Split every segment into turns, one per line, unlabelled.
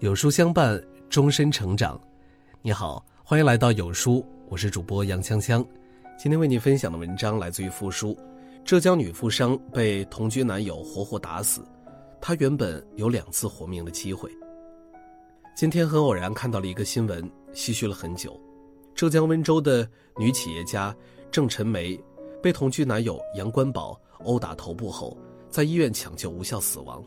有书相伴，终身成长。你好，欢迎来到有书，我是主播杨锵锵。今天为你分享的文章来自于复书。浙江女富商被同居男友活活打死，她原本有两次活命的机会。今天很偶然看到了一个新闻，唏嘘了很久。浙江温州的女企业家郑晨梅被同居男友杨关宝殴打头部后，在医院抢救无效死亡。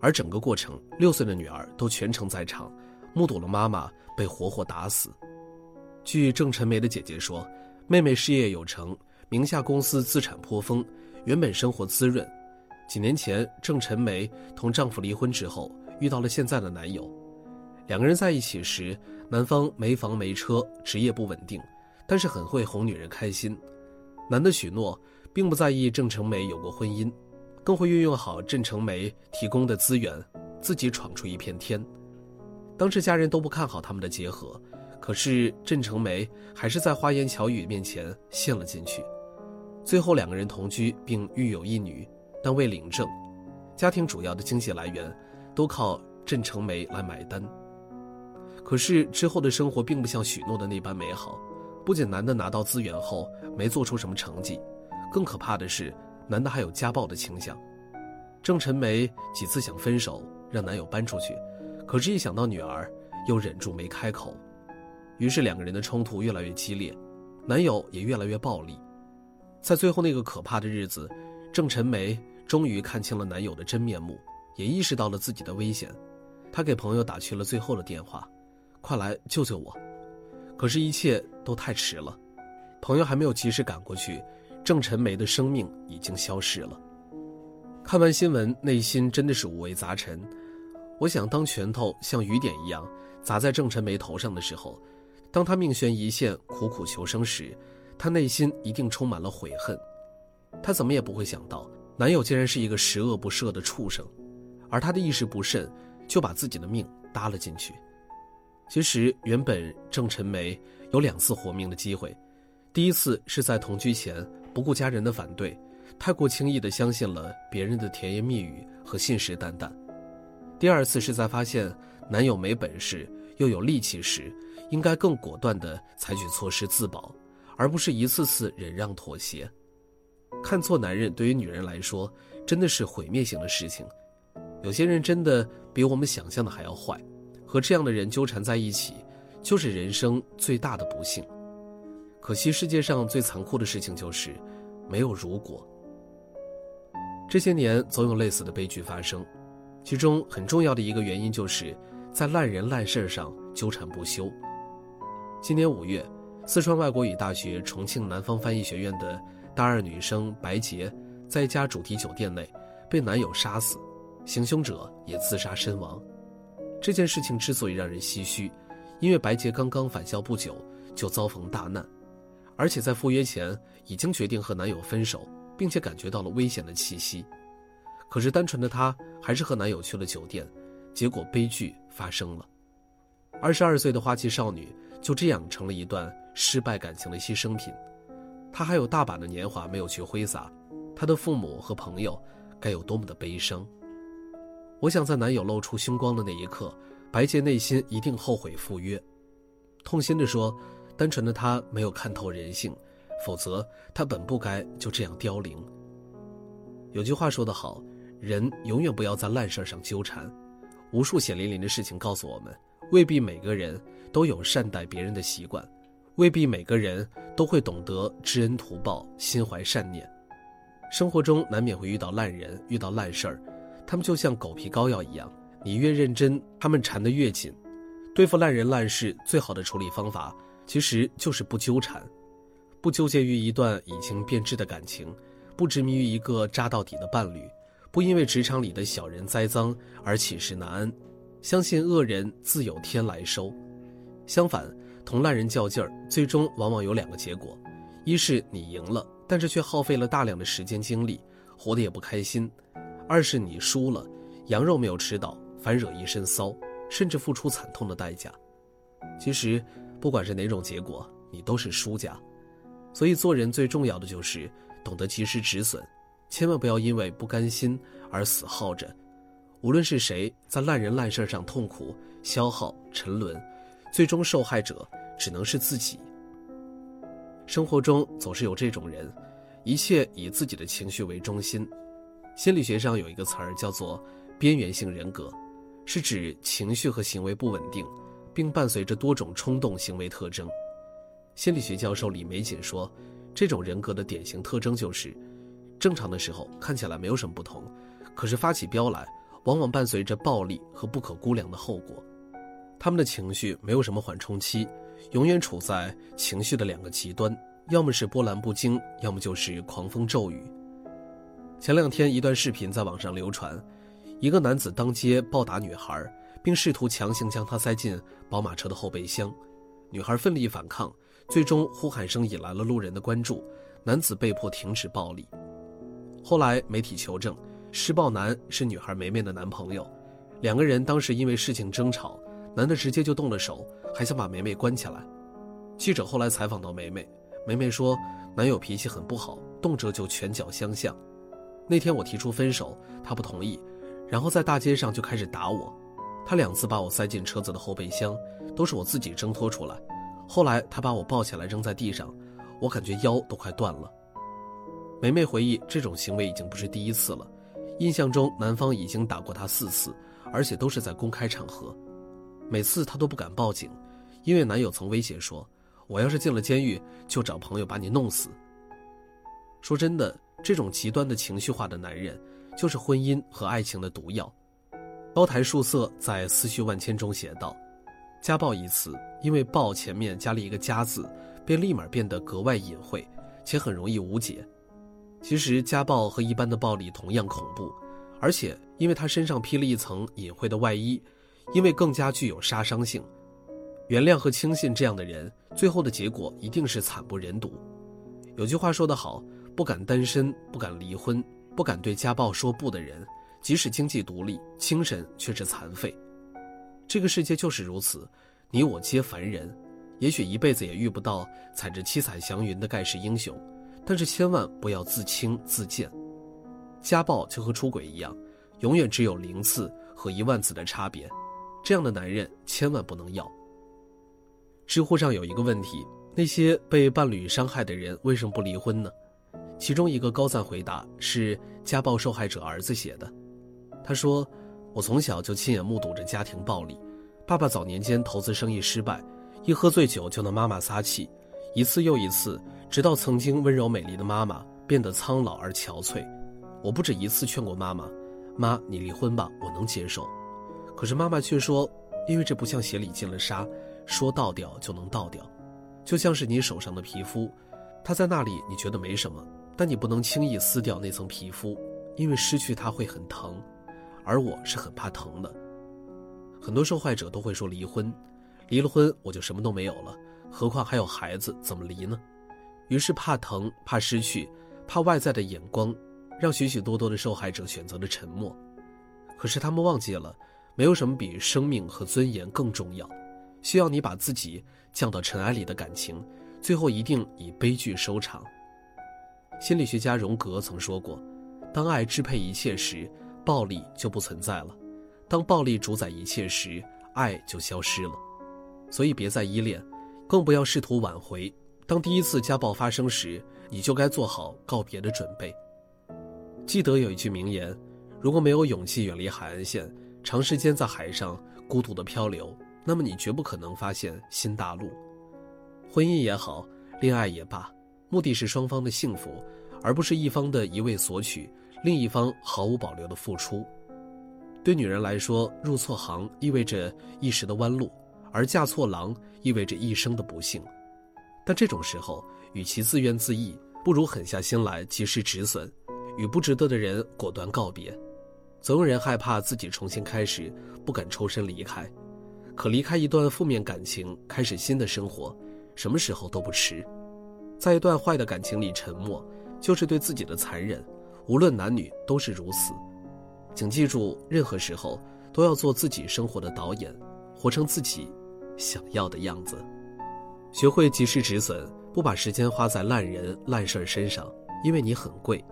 而整个过程，六岁的女儿都全程在场，目睹了妈妈被活活打死。据郑晨梅的姐姐说，妹妹事业有成，名下公司资产颇丰，原本生活滋润。几年前，郑晨梅同丈夫离婚之后，遇到了现在的男友。两个人在一起时，男方没房没车，职业不稳定，但是很会哄女人开心。男的许诺，并不在意郑成梅有过婚姻。更会运用好郑成梅提供的资源，自己闯出一片天。当时家人都不看好他们的结合，可是郑成梅还是在花言巧语面前陷了进去。最后两个人同居并育有一女，但未领证，家庭主要的经济来源都靠郑成梅来买单。可是之后的生活并不像许诺的那般美好，不仅男的拿到资源后没做出什么成绩，更可怕的是。男的还有家暴的倾向，郑晨梅几次想分手，让男友搬出去，可是，一想到女儿，又忍住没开口。于是，两个人的冲突越来越激烈，男友也越来越暴力。在最后那个可怕的日子，郑晨梅终于看清了男友的真面目，也意识到了自己的危险。她给朋友打去了最后的电话：“快来救救我！”可是，一切都太迟了，朋友还没有及时赶过去。郑晨梅的生命已经消失了。看完新闻，内心真的是五味杂陈。我想，当拳头像雨点一样砸在郑晨梅头上的时候，当她命悬一线、苦苦求生时，她内心一定充满了悔恨。她怎么也不会想到，男友竟然是一个十恶不赦的畜生，而她的一时不慎，就把自己的命搭了进去。其实，原本郑晨梅有两次活命的机会，第一次是在同居前。不顾家人的反对，太过轻易地相信了别人的甜言蜜语和信誓旦旦。第二次是在发现男友没本事又有力气时，应该更果断地采取措施自保，而不是一次次忍让妥协。看错男人对于女人来说真的是毁灭性的事情。有些人真的比我们想象的还要坏，和这样的人纠缠在一起，就是人生最大的不幸。可惜世界上最残酷的事情就是，没有如果。这些年总有类似的悲剧发生，其中很重要的一个原因就是在烂人烂事上纠缠不休。今年五月，四川外国语大学重庆南方翻译学院的大二女生白洁，在一家主题酒店内被男友杀死，行凶者也自杀身亡。这件事情之所以让人唏嘘，因为白洁刚刚返校不久就遭逢大难。而且在赴约前已经决定和男友分手，并且感觉到了危险的气息，可是单纯的她还是和男友去了酒店，结果悲剧发生了。二十二岁的花季少女就这样成了一段失败感情的牺牲品。她还有大把的年华没有去挥洒，她的父母和朋友该有多么的悲伤。我想在男友露出凶光的那一刻，白洁内心一定后悔赴约，痛心地说。单纯的他没有看透人性，否则他本不该就这样凋零。有句话说得好，人永远不要在烂事上纠缠。无数血淋淋的事情告诉我们，未必每个人都有善待别人的习惯，未必每个人都会懂得知恩图报、心怀善念。生活中难免会遇到烂人，遇到烂事儿，他们就像狗皮膏药一样，你越认真，他们缠得越紧。对付烂人烂事，最好的处理方法。其实就是不纠缠，不纠结于一段已经变质的感情，不执迷于一个渣到底的伴侣，不因为职场里的小人栽赃而寝食难安，相信恶人自有天来收。相反，同烂人较劲儿，最终往往有两个结果：一是你赢了，但是却耗费了大量的时间精力，活得也不开心；二是你输了，羊肉没有吃到，反惹一身骚，甚至付出惨痛的代价。其实。不管是哪种结果，你都是输家，所以做人最重要的就是懂得及时止损，千万不要因为不甘心而死耗着。无论是谁在烂人烂事上痛苦、消耗、沉沦，最终受害者只能是自己。生活中总是有这种人，一切以自己的情绪为中心。心理学上有一个词儿叫做“边缘性人格”，是指情绪和行为不稳定，并伴随着多种冲动行为特征。心理学教授李玫瑾说，这种人格的典型特征就是，正常的时候看起来没有什么不同，可是发起飙来。往往伴随着暴力和不可估量的后果，他们的情绪没有什么缓冲期，永远处在情绪的两个极端，要么是波澜不惊，要么就是狂风骤雨。前两天，一段视频在网上流传，一个男子当街暴打女孩，并试图强行将她塞进宝马车的后备箱，女孩奋力反抗，最终呼喊声引来了路人的关注，男子被迫停止暴力。后来媒体求证。施暴男是女孩梅梅的男朋友，两个人当时因为事情争吵，男的直接就动了手，还想把梅梅关起来。记者后来采访到梅梅，梅梅说，男友脾气很不好，动辄就拳脚相向。那天我提出分手，他不同意，然后在大街上就开始打我，他两次把我塞进车子的后备箱，都是我自己挣脱出来。后来他把我抱起来扔在地上，我感觉腰都快断了。梅梅回忆，这种行为已经不是第一次了。印象中，男方已经打过她四次，而且都是在公开场合。每次她都不敢报警，因为男友曾威胁说：“我要是进了监狱，就找朋友把你弄死。”说真的，这种极端的情绪化的男人，就是婚姻和爱情的毒药。高台树色在《思绪万千》中写道：“家暴一词，因为‘暴’前面加了一个‘家’字，便立马变得格外隐晦，且很容易无解。”其实家暴和一般的暴力同样恐怖，而且因为他身上披了一层隐晦的外衣，因为更加具有杀伤性。原谅和轻信这样的人，最后的结果一定是惨不忍睹。有句话说得好：不敢单身、不敢离婚、不敢对家暴说不的人，即使经济独立，精神却是残废。这个世界就是如此，你我皆凡人，也许一辈子也遇不到踩着七彩祥云的盖世英雄。但是千万不要自轻自贱，家暴就和出轨一样，永远只有零次和一万次的差别。这样的男人千万不能要。知乎上有一个问题：那些被伴侣伤害的人为什么不离婚呢？其中一个高赞回答是家暴受害者儿子写的。他说：“我从小就亲眼目睹着家庭暴力，爸爸早年间投资生意失败，一喝醉酒就拿妈妈撒气，一次又一次。”直到曾经温柔美丽的妈妈变得苍老而憔悴，我不止一次劝过妈妈：“妈，你离婚吧，我能接受。”可是妈妈却说：“因为这不像鞋里进了沙，说倒掉就能倒掉，就像是你手上的皮肤，它在那里你觉得没什么，但你不能轻易撕掉那层皮肤，因为失去它会很疼，而我是很怕疼的。”很多受害者都会说离婚，离了婚我就什么都没有了，何况还有孩子，怎么离呢？于是，怕疼、怕失去、怕外在的眼光，让许许多多的受害者选择了沉默。可是，他们忘记了，没有什么比生命和尊严更重要。需要你把自己降到尘埃里的感情，最后一定以悲剧收场。心理学家荣格曾说过：“当爱支配一切时，暴力就不存在了；当暴力主宰一切时，爱就消失了。”所以，别再依恋，更不要试图挽回。当第一次家暴发生时，你就该做好告别的准备。记得有一句名言：如果没有勇气远离海岸线，长时间在海上孤独的漂流，那么你绝不可能发现新大陆。婚姻也好，恋爱也罢，目的是双方的幸福，而不是一方的一味索取，另一方毫无保留的付出。对女人来说，入错行意味着一时的弯路，而嫁错郎意味着一生的不幸。但这种时候，与其自怨自艾，不如狠下心来及时止损，与不值得的人果断告别。总有人害怕自己重新开始，不敢抽身离开。可离开一段负面感情，开始新的生活，什么时候都不迟。在一段坏的感情里沉默，就是对自己的残忍。无论男女都是如此。请记住，任何时候都要做自己生活的导演，活成自己想要的样子。学会及时止损，不把时间花在烂人烂事儿身上，因为你很贵。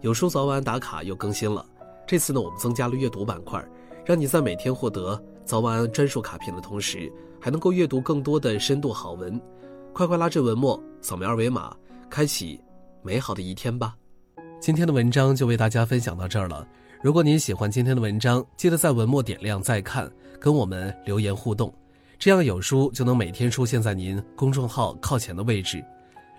有书早晚打卡又更新了，这次呢，我们增加了阅读板块，让你在每天获得早晚安专属卡片的同时，还能够阅读更多的深度好文。快快拉至文末，扫描二维码，开启美好的一天吧。今天的文章就为大家分享到这儿了。如果您喜欢今天的文章，记得在文末点亮再看，跟我们留言互动，这样有书就能每天出现在您公众号靠前的位置。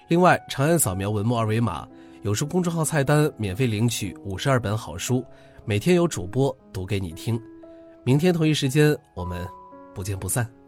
另外，长按扫描文末二维码，有书公众号菜单免费领取五十二本好书，每天有主播读给你听。明天同一时间，我们不见不散。